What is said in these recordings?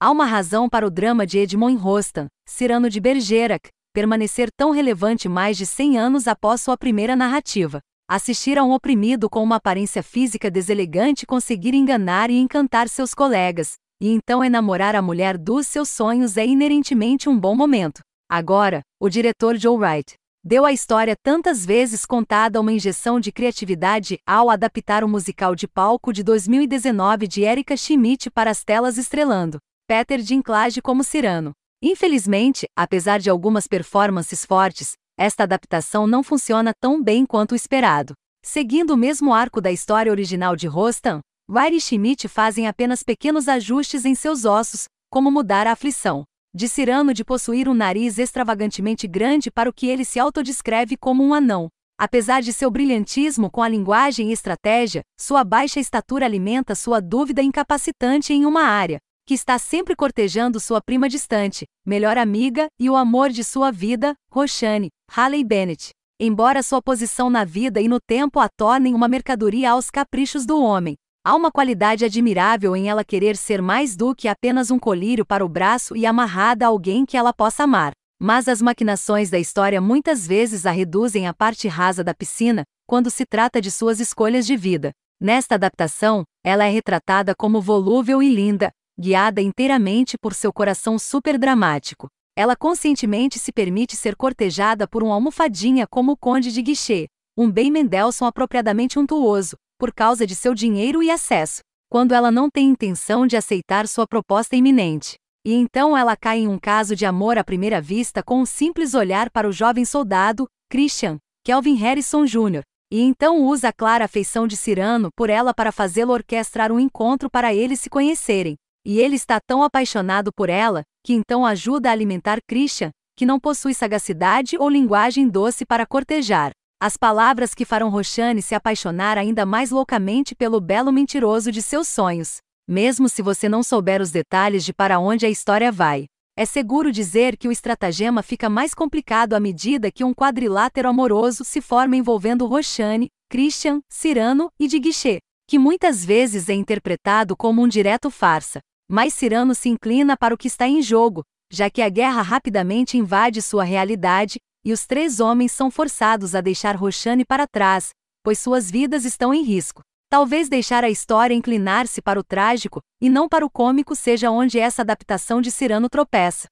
Há uma razão para o drama de Edmond Rostand, Cyrano de Bergerac, permanecer tão relevante mais de 100 anos após sua primeira narrativa. Assistir a um oprimido com uma aparência física deselegante conseguir enganar e encantar seus colegas, e então enamorar a mulher dos seus sonhos é inerentemente um bom momento. Agora, o diretor Joe Wright deu à história tantas vezes contada uma injeção de criatividade ao adaptar o musical de palco de 2019 de Erika Schmidt para as telas estrelando Peter Dinklage como Cyrano. Infelizmente, apesar de algumas performances fortes, esta adaptação não funciona tão bem quanto o esperado. Seguindo o mesmo arco da história original de Rostam, Wright e Schmidt fazem apenas pequenos ajustes em seus ossos, como mudar a aflição de Cyrano de possuir um nariz extravagantemente grande para o que ele se autodescreve como um anão. Apesar de seu brilhantismo com a linguagem e estratégia, sua baixa estatura alimenta sua dúvida incapacitante em uma área, que está sempre cortejando sua prima distante, melhor amiga e o amor de sua vida, Roshane, Haley Bennett. Embora sua posição na vida e no tempo a tornem uma mercadoria aos caprichos do homem, há uma qualidade admirável em ela querer ser mais do que apenas um colírio para o braço e amarrada a alguém que ela possa amar. Mas as maquinações da história muitas vezes a reduzem à parte rasa da piscina, quando se trata de suas escolhas de vida. Nesta adaptação, ela é retratada como volúvel e linda, guiada inteiramente por seu coração superdramático. Ela conscientemente se permite ser cortejada por um almofadinha como o Conde de Guichê, um bem Mendelssohn apropriadamente untuoso, por causa de seu dinheiro e acesso, quando ela não tem intenção de aceitar sua proposta iminente. E então ela cai em um caso de amor à primeira vista com um simples olhar para o jovem soldado, Christian, Kelvin Harrison Jr., e então usa a clara afeição de Cyrano por ela para fazê-lo orquestrar um encontro para eles se conhecerem, e ele está tão apaixonado por ela, que então ajuda a alimentar Christian, que não possui sagacidade ou linguagem doce para cortejar. As palavras que farão Roxane se apaixonar ainda mais loucamente pelo belo mentiroso de seus sonhos. Mesmo se você não souber os detalhes de para onde a história vai. É seguro dizer que o estratagema fica mais complicado à medida que um quadrilátero amoroso se forma envolvendo Roxane, Christian, Cyrano e de Guichê, que muitas vezes é interpretado como um direto farsa. Mas Cirano se inclina para o que está em jogo, já que a guerra rapidamente invade sua realidade, e os três homens são forçados a deixar Roxane para trás, pois suas vidas estão em risco. Talvez deixar a história inclinar-se para o trágico, e não para o cômico seja onde essa adaptação de Cirano tropeça.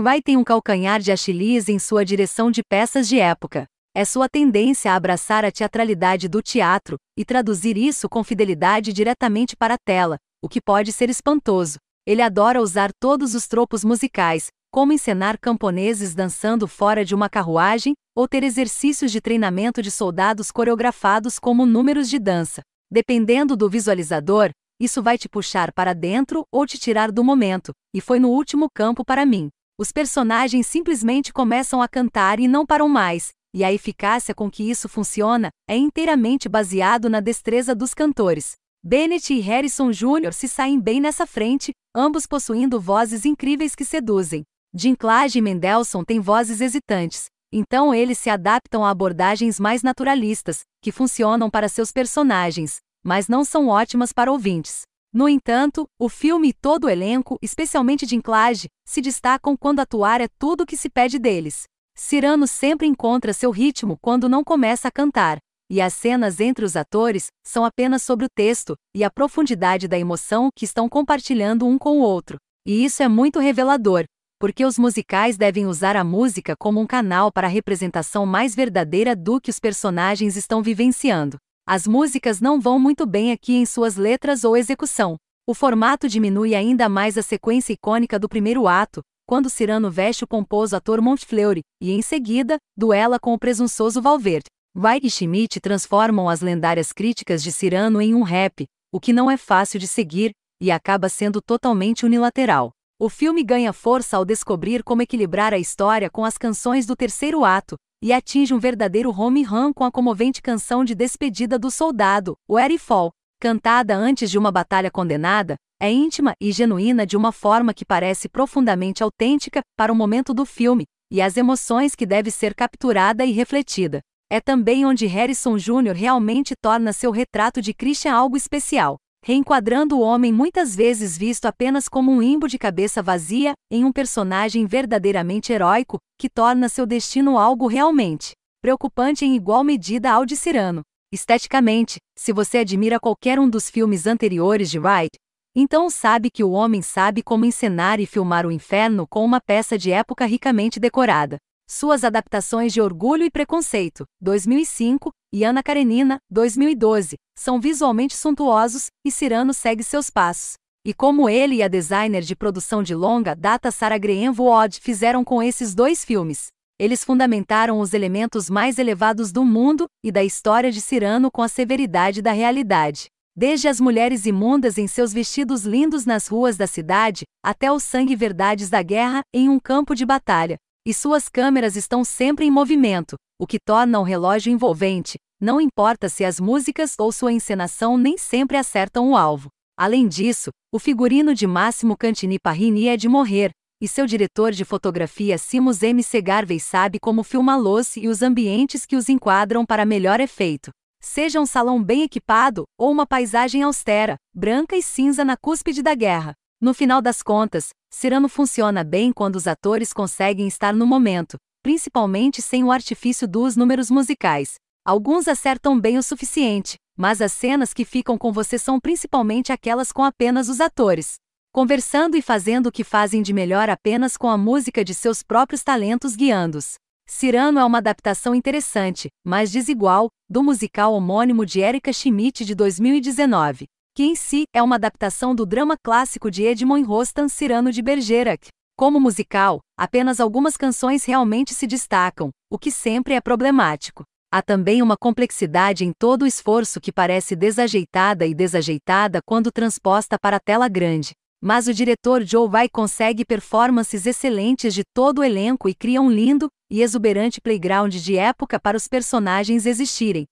Vai tem um calcanhar de Achilles em sua direção de peças de época. É sua tendência a abraçar a teatralidade do teatro, e traduzir isso com fidelidade diretamente para a tela, o que pode ser espantoso. Ele adora usar todos os tropos musicais, como encenar camponeses dançando fora de uma carruagem, ou ter exercícios de treinamento de soldados coreografados como números de dança. Dependendo do visualizador, isso vai te puxar para dentro ou te tirar do momento, e foi no último campo para mim. Os personagens simplesmente começam a cantar e não param mais, e a eficácia com que isso funciona é inteiramente baseado na destreza dos cantores. Bennett e Harrison Jr. se saem bem nessa frente, ambos possuindo vozes incríveis que seduzem. Dinklage e Mendelssohn têm vozes hesitantes, então eles se adaptam a abordagens mais naturalistas, que funcionam para seus personagens, mas não são ótimas para ouvintes. No entanto, o filme e todo o elenco, especialmente Dinklage, se destacam quando atuar é tudo o que se pede deles. Cyrano sempre encontra seu ritmo quando não começa a cantar, e as cenas entre os atores são apenas sobre o texto e a profundidade da emoção que estão compartilhando um com o outro. E isso é muito revelador, porque os musicais devem usar a música como um canal para a representação mais verdadeira do que os personagens estão vivenciando. As músicas não vão muito bem aqui em suas letras ou execução. O formato diminui ainda mais a sequência icônica do primeiro ato, quando Cyrano veste o ator Montfleury, e em seguida, duela com o presunçoso Valverde. White e Schmidt transformam as lendárias críticas de Cyrano em um rap, o que não é fácil de seguir, e acaba sendo totalmente unilateral. O filme ganha força ao descobrir como equilibrar a história com as canções do terceiro ato, e atinge um verdadeiro home run com a comovente canção de despedida do soldado, o Fall, cantada antes de uma batalha condenada, é íntima e genuína de uma forma que parece profundamente autêntica para o momento do filme, e as emoções que deve ser capturada e refletida. É também onde Harrison Jr. realmente torna seu retrato de Christian algo especial. reenquadrando o homem muitas vezes visto apenas como um imbo de cabeça vazia, em um personagem verdadeiramente heróico, que torna seu destino algo realmente preocupante em igual medida ao de Cyrano. Esteticamente, se você admira qualquer um dos filmes anteriores de Wright, então sabe que o homem sabe como encenar e filmar o inferno com uma peça de época ricamente decorada. Suas adaptações de Orgulho e Preconceito, 2005, e Ana Karenina, 2012, são visualmente suntuosos, e Cyrano segue seus passos. E como ele e a designer de produção de longa data Sarah Graham Wood fizeram com esses dois filmes. Eles fundamentaram os elementos mais elevados do mundo e da história de Cyrano com a severidade da realidade. Desde as mulheres imundas em seus vestidos lindos nas ruas da cidade, até o sangue verdades da guerra em um campo de batalha, e suas câmeras estão sempre em movimento, o que torna o relógio envolvente, não importa se as músicas ou sua encenação nem sempre acertam o alvo. Além disso, o figurino de Máximo Cantini Parrini é de morrer, e seu diretor de fotografia Simos M. Segarvey sabe como filmá-los e os ambientes que os enquadram para melhor efeito. Seja um salão bem equipado ou uma paisagem austera, branca e cinza na cúspide da guerra. No final das contas, Cirano funciona bem quando os atores conseguem estar no momento, principalmente sem o artifício dos números musicais. Alguns acertam bem o suficiente, mas as cenas que ficam com você são principalmente aquelas com apenas os atores. Conversando e fazendo o que fazem de melhor apenas com a música de seus próprios talentos guiando-os. Cirano é uma adaptação interessante, mas desigual, do musical homônimo de Erika Schmidt de 2019 que em si é uma adaptação do drama clássico de Edmond Rostand Cyrano de Bergerac. Como musical, apenas algumas canções realmente se destacam, o que sempre é problemático. Há também uma complexidade em todo o esforço que parece desajeitada e desajeitada quando transposta para a tela grande. Mas o diretor Joe Vai consegue performances excelentes de todo o elenco e cria um lindo e exuberante playground de época para os personagens existirem,